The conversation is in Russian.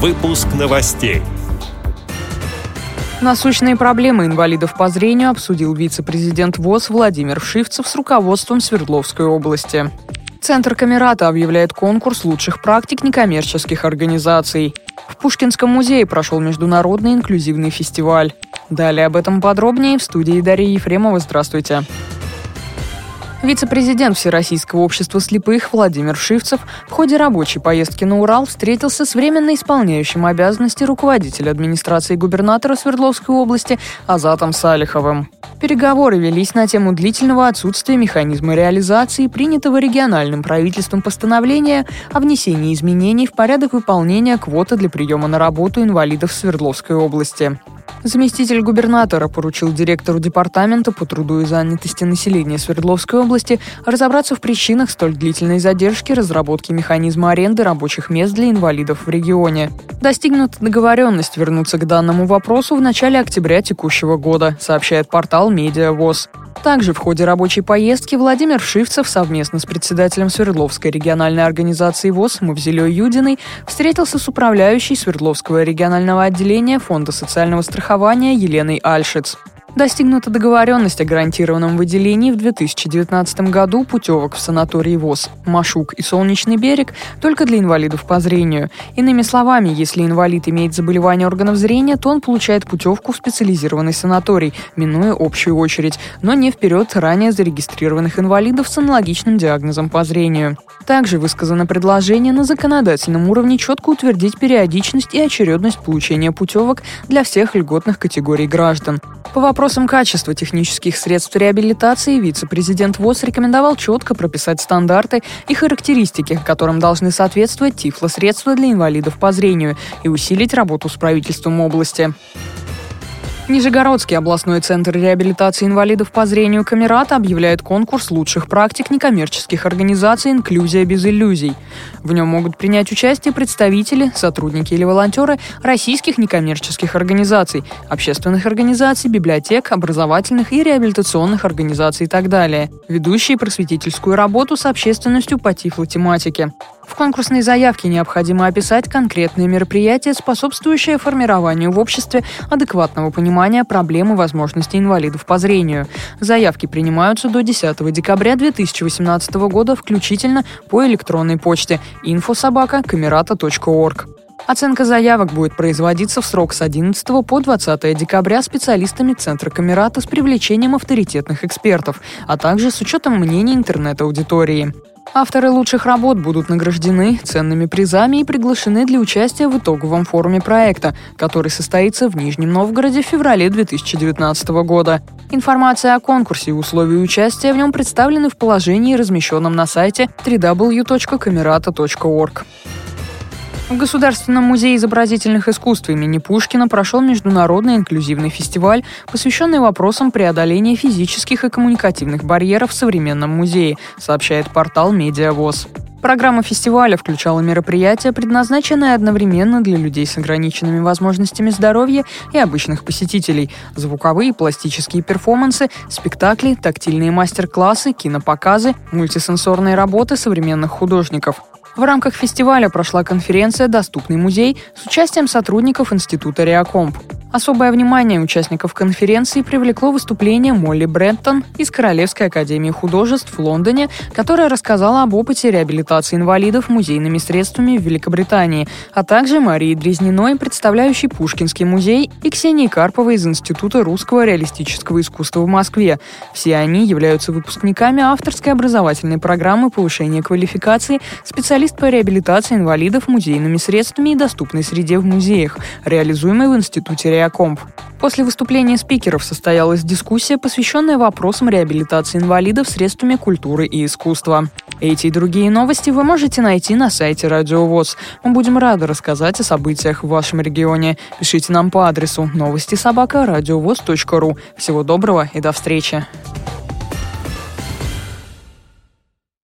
Выпуск новостей. Насущные проблемы инвалидов по зрению обсудил вице-президент ВОЗ Владимир Шивцев с руководством Свердловской области. Центр Камерата объявляет конкурс лучших практик некоммерческих организаций. В Пушкинском музее прошел международный инклюзивный фестиваль. Далее об этом подробнее в студии Дарьи Ефремова. Здравствуйте. Вице-президент Всероссийского общества слепых Владимир Шивцев в ходе рабочей поездки на Урал встретился с временно исполняющим обязанности руководителя администрации губернатора Свердловской области Азатом Салиховым. Переговоры велись на тему длительного отсутствия механизма реализации принятого региональным правительством постановления о внесении изменений в порядок выполнения квоты для приема на работу инвалидов Свердловской области. Заместитель губернатора поручил директору департамента по труду и занятости населения Свердловской области разобраться в причинах столь длительной задержки разработки механизма аренды рабочих мест для инвалидов в регионе. Достигнута договоренность вернуться к данному вопросу в начале октября текущего года, сообщает портал «Медиавоз». Также в ходе рабочей поездки Владимир Шивцев совместно с председателем Свердловской региональной организации ВОЗ Мавзелей Юдиной встретился с управляющей Свердловского регионального отделения Фонда социального страхования Еленой Альшиц. Достигнута договоренность о гарантированном выделении в 2019 году путевок в санатории ВОЗ «Машук» и «Солнечный берег» только для инвалидов по зрению. Иными словами, если инвалид имеет заболевание органов зрения, то он получает путевку в специализированный санаторий, минуя общую очередь, но не вперед ранее зарегистрированных инвалидов с аналогичным диагнозом по зрению. Также высказано предложение на законодательном уровне четко утвердить периодичность и очередность получения путевок для всех льготных категорий граждан. По вопросам качества технических средств реабилитации вице-президент ВОЗ рекомендовал четко прописать стандарты и характеристики, которым должны соответствовать тифлосредства для инвалидов по зрению и усилить работу с правительством области. Нижегородский областной центр реабилитации инвалидов по зрению Камерата объявляет конкурс лучших практик некоммерческих организаций «Инклюзия без иллюзий». В нем могут принять участие представители, сотрудники или волонтеры российских некоммерческих организаций, общественных организаций, библиотек, образовательных и реабилитационных организаций и так далее, ведущие просветительскую работу с общественностью по тифлотематике. В конкурсной заявке необходимо описать конкретные мероприятия, способствующие формированию в обществе адекватного понимания проблем и возможностей инвалидов по зрению. Заявки принимаются до 10 декабря 2018 года включительно по электронной почте infosobaka.camerata.org. Оценка заявок будет производиться в срок с 11 по 20 декабря специалистами Центра Камерата с привлечением авторитетных экспертов, а также с учетом мнений интернет-аудитории. Авторы лучших работ будут награждены ценными призами и приглашены для участия в итоговом форуме проекта, который состоится в Нижнем Новгороде в феврале 2019 года. Информация о конкурсе и условия участия в нем представлены в положении, размещенном на сайте www.camerata.org. В Государственном музее изобразительных искусств имени Пушкина прошел международный инклюзивный фестиваль, посвященный вопросам преодоления физических и коммуникативных барьеров в современном музее, сообщает портал «Медиавоз». Программа фестиваля включала мероприятия, предназначенные одновременно для людей с ограниченными возможностями здоровья и обычных посетителей. Звуковые и пластические перформансы, спектакли, тактильные мастер-классы, кинопоказы, мультисенсорные работы современных художников. В рамках фестиваля прошла конференция «Доступный музей» с участием сотрудников Института Реакомп. Особое внимание участников конференции привлекло выступление Молли Бреттон из Королевской академии художеств в Лондоне, которая рассказала об опыте реабилитации инвалидов музейными средствами в Великобритании, а также Марии Дрезниной, представляющей Пушкинский музей, и Ксении Карповой из Института русского реалистического искусства в Москве. Все они являются выпускниками авторской образовательной программы повышения квалификации специалист по реабилитации инвалидов музейными средствами и доступной среде в музеях, реализуемой в Институте Реакомп. После выступления спикеров состоялась дискуссия, посвященная вопросам реабилитации инвалидов средствами культуры и искусства. Эти и другие новости вы можете найти на сайте Радио ВОЗ. Мы будем рады рассказать о событиях в вашем регионе. Пишите нам по адресу новости собака ру. Всего доброго и до встречи.